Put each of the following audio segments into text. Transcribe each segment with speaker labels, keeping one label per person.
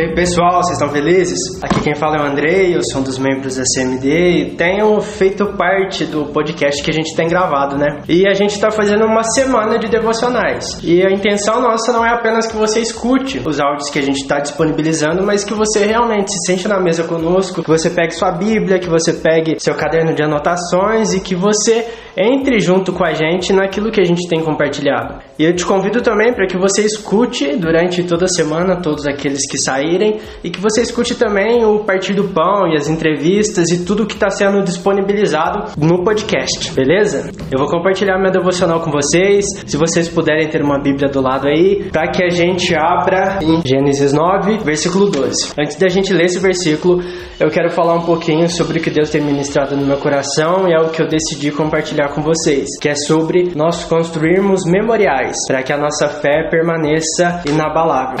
Speaker 1: E aí pessoal, vocês estão felizes? Aqui quem fala é o Andrei, eu sou um dos membros da CMD e tenho feito parte do podcast que a gente tem gravado, né? E a gente está fazendo uma semana de devocionais. E a intenção nossa não é apenas que você escute os áudios que a gente está disponibilizando, mas que você realmente se sente na mesa conosco, que você pegue sua Bíblia, que você pegue seu caderno de anotações e que você entre junto com a gente naquilo que a gente tem compartilhado. E eu te convido também para que você escute durante toda a semana todos aqueles que saírem e que você escute também o Partir do Pão e as entrevistas e tudo que está sendo disponibilizado no podcast, beleza? Eu vou compartilhar meu devocional com vocês, se vocês puderem ter uma Bíblia do lado aí, para que a gente abra em Gênesis 9, versículo 12. Antes da gente ler esse versículo, eu quero falar um pouquinho sobre o que Deus tem ministrado no meu coração e é o que eu decidi compartilhar com vocês, que é sobre nós construirmos memoriais para que a nossa fé permaneça inabalável.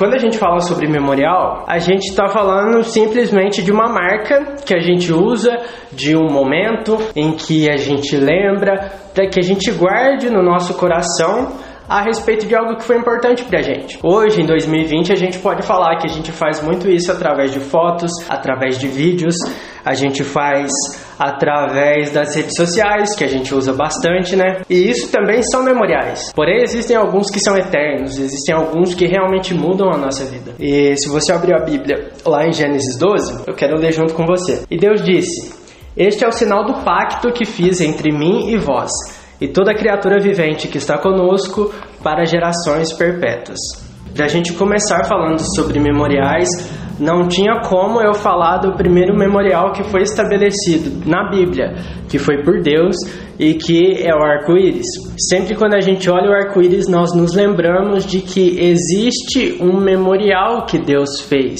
Speaker 1: Quando a gente fala sobre memorial, a gente está falando simplesmente de uma marca que a gente usa, de um momento em que a gente lembra, para que a gente guarde no nosso coração a respeito de algo que foi importante pra gente. Hoje, em 2020, a gente pode falar que a gente faz muito isso através de fotos, através de vídeos, a gente faz através das redes sociais, que a gente usa bastante, né? E isso também são memoriais. Porém, existem alguns que são eternos, existem alguns que realmente mudam a nossa vida. E se você abrir a Bíblia lá em Gênesis 12, eu quero ler junto com você. E Deus disse: Este é o sinal do pacto que fiz entre mim e vós e toda criatura vivente que está conosco para gerações perpétuas. Para a gente começar falando sobre memoriais, não tinha como eu falar do primeiro memorial que foi estabelecido na Bíblia, que foi por Deus e que é o arco-íris. Sempre quando a gente olha o arco-íris, nós nos lembramos de que existe um memorial que Deus fez,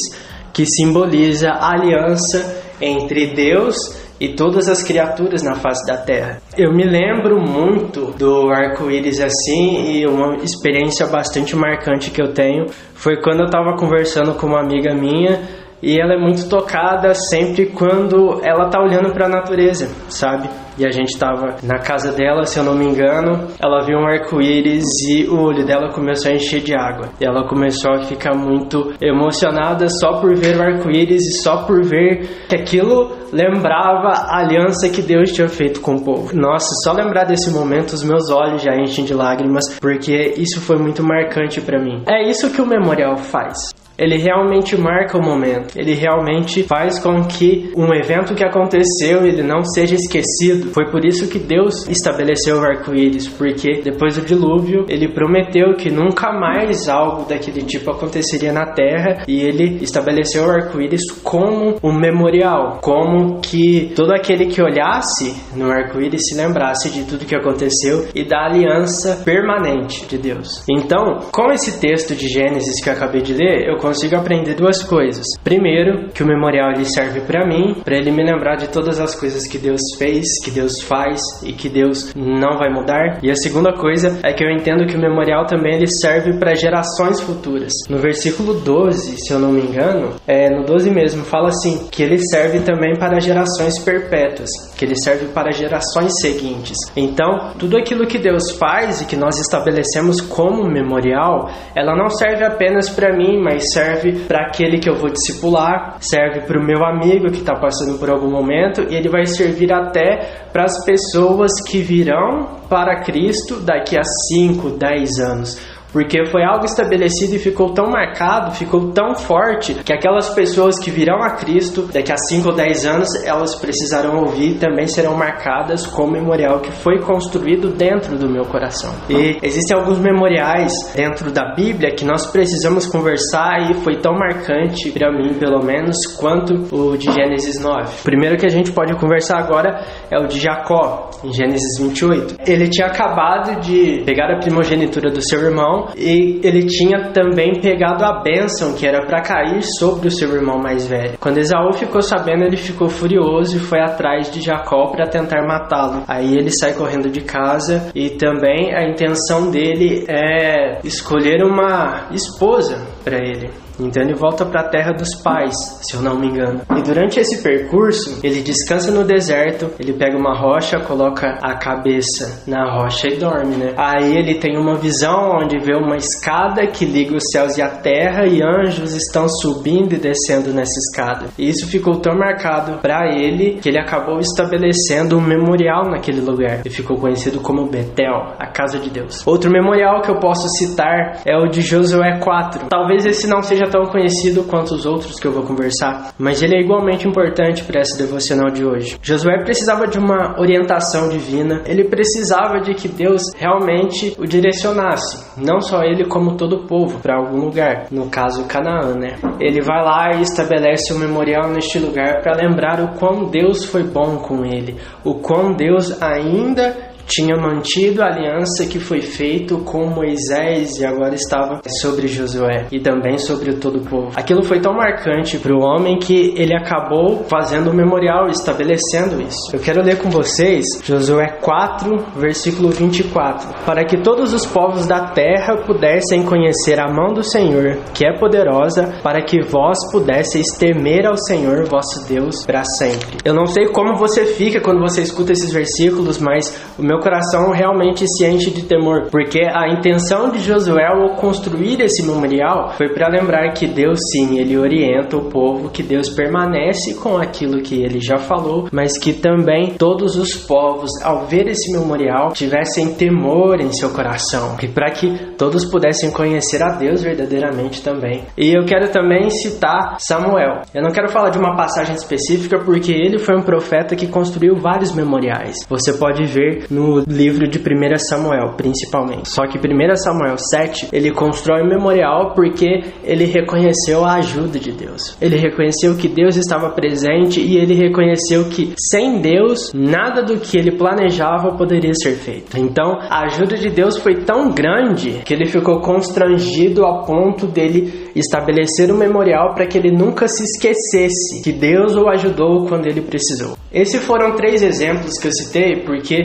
Speaker 1: que simboliza a aliança entre Deus e todas as criaturas na face da terra. Eu me lembro muito do arco-íris assim e uma experiência bastante marcante que eu tenho foi quando eu estava conversando com uma amiga minha e ela é muito tocada sempre quando ela tá olhando para a natureza, sabe? E a gente tava na casa dela, se eu não me engano, ela viu um arco-íris e o olho dela começou a encher de água. E ela começou a ficar muito emocionada só por ver o arco-íris e só por ver que aquilo lembrava a aliança que Deus tinha feito com o povo. Nossa, só lembrar desse momento os meus olhos já enchem de lágrimas, porque isso foi muito marcante para mim. É isso que o memorial faz ele realmente marca o momento. Ele realmente faz com que um evento que aconteceu ele não seja esquecido. Foi por isso que Deus estabeleceu o arco-íris, porque depois do dilúvio ele prometeu que nunca mais algo daquele tipo aconteceria na Terra e ele estabeleceu o arco-íris como um memorial, como que todo aquele que olhasse no arco-íris se lembrasse de tudo que aconteceu e da aliança permanente de Deus. Então, com esse texto de Gênesis que eu acabei de ler, eu consigo aprender duas coisas. Primeiro, que o memorial ele serve para mim, para ele me lembrar de todas as coisas que Deus fez, que Deus faz e que Deus não vai mudar. E a segunda coisa é que eu entendo que o memorial também ele serve para gerações futuras. No versículo 12, se eu não me engano, é no 12 mesmo, fala assim: que ele serve também para gerações perpétuas, que ele serve para gerações seguintes. Então, tudo aquilo que Deus faz e que nós estabelecemos como memorial, ela não serve apenas para mim, mas serve serve para aquele que eu vou discipular, serve para o meu amigo que está passando por algum momento e ele vai servir até para as pessoas que virão para Cristo daqui a 5, 10 anos porque foi algo estabelecido e ficou tão marcado, ficou tão forte, que aquelas pessoas que virão a Cristo daqui a 5 ou 10 anos, elas precisarão ouvir também serão marcadas como memorial que foi construído dentro do meu coração. E existem alguns memoriais dentro da Bíblia que nós precisamos conversar e foi tão marcante para mim, pelo menos, quanto o de Gênesis 9. O primeiro que a gente pode conversar agora é o de Jacó, em Gênesis 28. Ele tinha acabado de pegar a primogenitura do seu irmão e ele tinha também pegado a bênção que era para cair sobre o seu irmão mais velho. Quando Esaú ficou sabendo, ele ficou furioso e foi atrás de Jacó para tentar matá-lo. Aí ele sai correndo de casa e também a intenção dele é escolher uma esposa para ele. Então ele volta para a terra dos pais, se eu não me engano. E durante esse percurso, ele descansa no deserto, ele pega uma rocha, coloca a cabeça na rocha e dorme, né? Aí ele tem uma visão onde vê uma escada que liga os céus e a terra e anjos estão subindo e descendo nessa escada. E isso ficou tão marcado para ele que ele acabou estabelecendo um memorial naquele lugar e ficou conhecido como Betel, a casa de Deus. Outro memorial que eu posso citar é o de Josué 4. Talvez esse não seja tão conhecido quanto os outros que eu vou conversar, mas ele é igualmente importante para essa devocional de hoje. Josué precisava de uma orientação divina, ele precisava de que Deus realmente o direcionasse, não só ele, como todo o povo, para algum lugar, no caso Canaã, né? Ele vai lá e estabelece um memorial neste lugar para lembrar o quão Deus foi bom com ele, o quão Deus ainda tinha mantido a aliança que foi feita com Moisés e agora estava sobre Josué e também sobre todo o povo. Aquilo foi tão marcante para o homem que ele acabou fazendo um memorial estabelecendo isso. Eu quero ler com vocês Josué 4, versículo 24. Para que todos os povos da terra pudessem conhecer a mão do Senhor, que é poderosa, para que vós pudesseis temer ao Senhor vosso Deus para sempre. Eu não sei como você fica quando você escuta esses versículos, mas o meu coração realmente se enche de temor, porque a intenção de Josué ao construir esse memorial foi para lembrar que Deus sim, ele orienta o povo, que Deus permanece com aquilo que ele já falou, mas que também todos os povos, ao ver esse memorial, tivessem temor em seu coração, e para que todos pudessem conhecer a Deus verdadeiramente também. E eu quero também citar Samuel. Eu não quero falar de uma passagem específica porque ele foi um profeta que construiu vários memoriais. Você pode ver no no livro de 1 Samuel, principalmente. Só que 1 Samuel 7, ele constrói um memorial porque ele reconheceu a ajuda de Deus. Ele reconheceu que Deus estava presente e ele reconheceu que sem Deus, nada do que ele planejava poderia ser feito. Então, a ajuda de Deus foi tão grande que ele ficou constrangido a ponto dele estabelecer um memorial para que ele nunca se esquecesse que Deus o ajudou quando ele precisou. Esses foram três exemplos que eu citei porque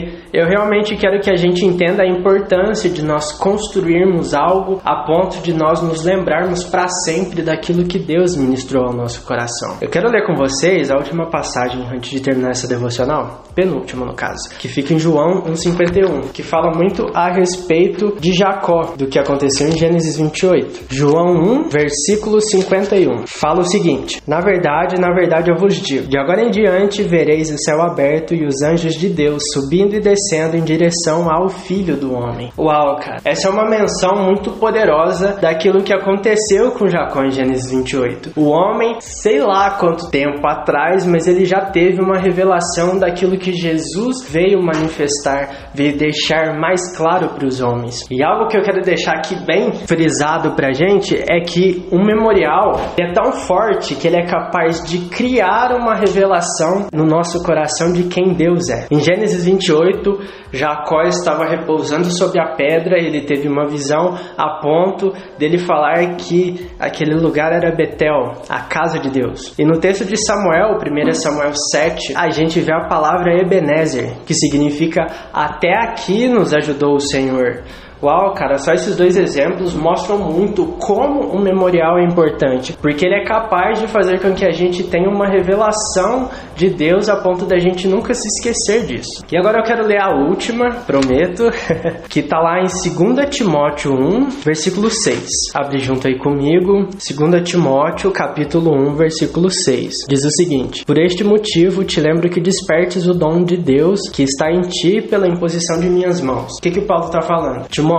Speaker 1: eu realmente quero que a gente entenda a importância de nós construirmos algo a ponto de nós nos lembrarmos para sempre daquilo que Deus ministrou ao nosso coração. Eu quero ler com vocês a última passagem antes de terminar essa devocional, penúltima no caso, que fica em João 1:51, que fala muito a respeito de Jacó, do que aconteceu em Gênesis 28. João 1, versículo 51, fala o seguinte: Na verdade, na verdade eu vos digo, de agora em diante vereis o céu aberto e os anjos de Deus subindo e descendo em direção ao Filho do Homem. Uau, cara. Essa é uma menção muito poderosa daquilo que aconteceu com Jacó em Gênesis 28. O homem, sei lá quanto tempo atrás, mas ele já teve uma revelação daquilo que Jesus veio manifestar, veio deixar mais claro para os homens. E algo que eu quero deixar aqui bem frisado pra gente é que um memorial é tão forte que ele é capaz de criar uma revelação no nosso coração de quem Deus é. Em Gênesis 28, Jacó estava repousando sobre a pedra, ele teve uma visão a ponto dele falar que aquele lugar era Betel, a casa de Deus. E no texto de Samuel, 1 Samuel 7, a gente vê a palavra Ebenezer, que significa até aqui nos ajudou o Senhor. Uau, cara, só esses dois exemplos mostram muito como um memorial é importante, porque ele é capaz de fazer com que a gente tenha uma revelação de Deus a ponto da gente nunca se esquecer disso. E agora eu quero ler a última, prometo, que tá lá em 2 Timóteo 1, versículo 6. Abre junto aí comigo, 2 Timóteo, capítulo 1, versículo 6. Diz o seguinte: Por este motivo te lembro que despertes o dom de Deus que está em ti pela imposição de minhas mãos. O que que o Paulo está falando? Timóteo,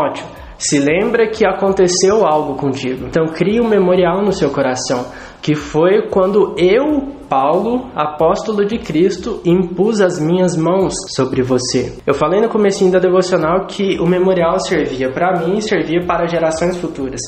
Speaker 1: se lembra que aconteceu algo contigo. Então crie um memorial no seu coração, que foi quando eu, Paulo, apóstolo de Cristo, impus as minhas mãos sobre você. Eu falei no comecinho da devocional que o memorial servia para mim e servia para gerações futuras.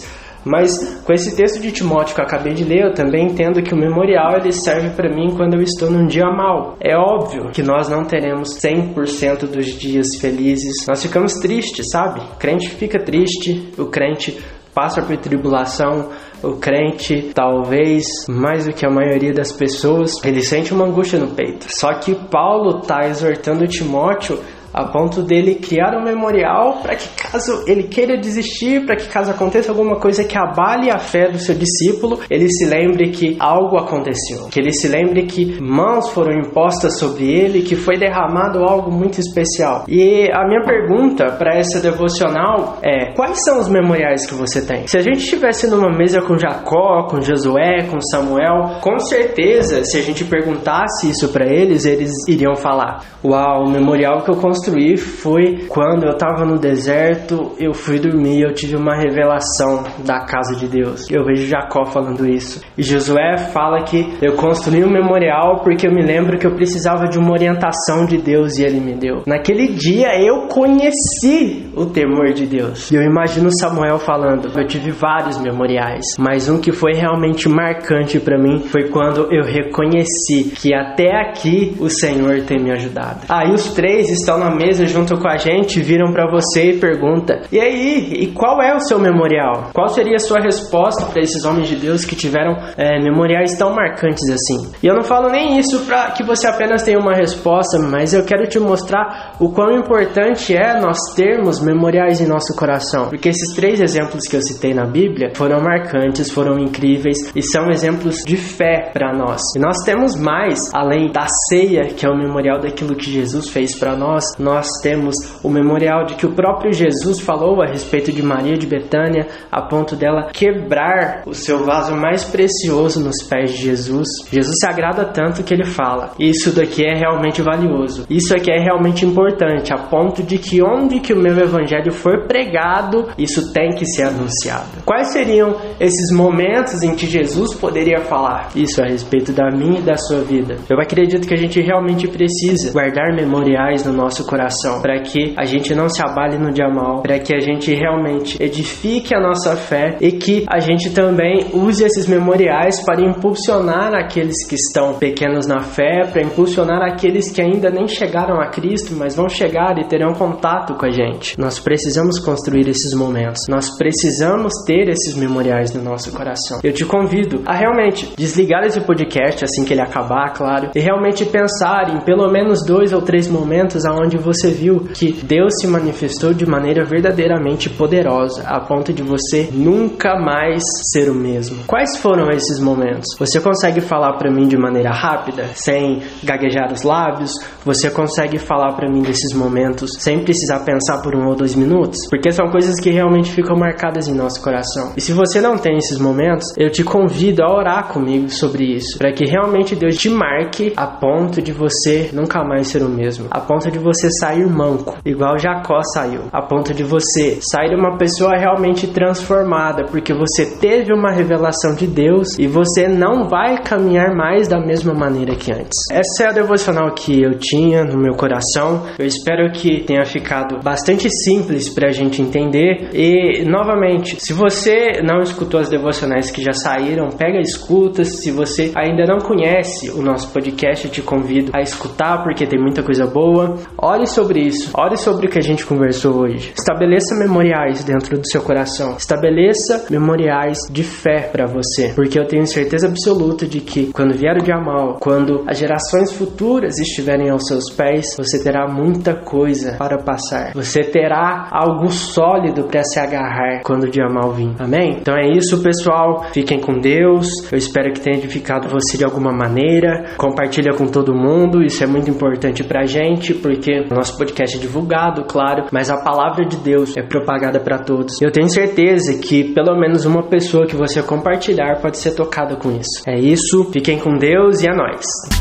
Speaker 1: Mas com esse texto de Timóteo que eu acabei de ler, eu também entendo que o memorial ele serve para mim quando eu estou num dia mal. É óbvio que nós não teremos 100% dos dias felizes. Nós ficamos tristes, sabe? O crente fica triste, o crente passa por tribulação, o crente, talvez mais do que a maioria das pessoas, ele sente uma angústia no peito. Só que Paulo está exortando Timóteo a ponto dele criar um memorial para que caso ele queira desistir, para que caso aconteça alguma coisa que abale a fé do seu discípulo, ele se lembre que algo aconteceu, que ele se lembre que mãos foram impostas sobre ele, que foi derramado algo muito especial. E a minha pergunta para essa devocional é: quais são os memoriais que você tem? Se a gente estivesse numa mesa com Jacó, com Josué, com Samuel, com certeza, se a gente perguntasse isso para eles, eles iriam falar: Uau, o memorial que eu construí foi quando eu estava no deserto, eu fui dormir, eu tive uma revelação da casa de Deus. Eu vejo Jacó falando isso. E Josué fala que eu construí um memorial porque eu me lembro que eu precisava de uma orientação de Deus e ele me deu. Naquele dia eu conheci o temor de Deus. E eu imagino Samuel falando: Eu tive vários memoriais, mas um que foi realmente marcante para mim foi quando eu reconheci que até aqui o Senhor tem me ajudado. Aí os três estão na mesa junto com a gente, viram para você e pergunta: "E aí, e qual é o seu memorial? Qual seria a sua resposta para esses homens de Deus que tiveram é, memoriais tão marcantes assim?" E eu não falo nem isso para que você apenas tenha uma resposta, mas eu quero te mostrar o quão importante é nós termos memoriais em nosso coração, porque esses três exemplos que eu citei na Bíblia foram marcantes, foram incríveis e são exemplos de fé para nós. E nós temos mais além da ceia, que é o memorial daquilo que Jesus fez para nós, nós temos o memorial de que o próprio Jesus falou a respeito de Maria de Betânia, a ponto dela quebrar o seu vaso mais precioso nos pés de Jesus. Jesus se agrada tanto que ele fala: Isso daqui é realmente valioso, isso aqui é realmente importante, a ponto de que onde que o meu evangelho for pregado, isso tem que ser anunciado. Quais seriam esses momentos em que Jesus poderia falar isso a respeito da minha e da sua vida? Eu acredito que a gente realmente precisa guardar memoriais no nosso coração para que a gente não se abale no dia mal, para que a gente realmente edifique a nossa fé e que a gente também use esses memoriais para impulsionar aqueles que estão pequenos na fé, para impulsionar aqueles que ainda nem chegaram a Cristo, mas vão chegar e terão contato com a gente. Nós precisamos construir esses momentos. Nós precisamos ter esses memoriais no nosso coração. Eu te convido a realmente desligar esse podcast assim que ele acabar, claro, e realmente pensar em pelo menos dois ou três momentos aonde você viu que Deus se manifestou de maneira verdadeiramente poderosa, a ponto de você nunca mais ser o mesmo. Quais foram esses momentos? Você consegue falar para mim de maneira rápida, sem gaguejar os lábios? Você consegue falar para mim desses momentos sem precisar pensar por um ou dois minutos? Porque são coisas que realmente ficam marcadas em nosso coração. E se você não tem esses momentos, eu te convido a orar comigo sobre isso, para que realmente Deus te marque a ponto de você nunca mais ser o mesmo, a ponto de você sair manco, igual Jacó saiu, a ponto de você sair uma pessoa realmente transformada, porque você teve uma revelação de Deus e você não vai caminhar mais da mesma maneira que antes. Essa é a devocional que eu tinha no meu coração. Eu espero que tenha ficado bastante simples para a gente entender. E novamente, se você não escutou as devocionais que já saíram, pega e escuta. Se você ainda não conhece o nosso podcast, eu te convido a escutar porque tem muita coisa boa. Ore sobre isso, ore sobre o que a gente conversou hoje. Estabeleça memoriais dentro do seu coração. Estabeleça memoriais de fé para você, porque eu tenho certeza absoluta de que quando vier o dia mal, quando as gerações futuras estiverem aos seus pés, você terá muita coisa para passar. Você terá algo sólido para se agarrar quando o dia mal vir. Amém? Então é isso, pessoal. Fiquem com Deus. Eu espero que tenha edificado você de alguma maneira. Compartilha com todo mundo. Isso é muito importante pra gente, porque nosso podcast é divulgado, claro, mas a palavra de Deus é propagada para todos. Eu tenho certeza que pelo menos uma pessoa que você compartilhar pode ser tocada com isso. É isso. Fiquem com Deus e a nós.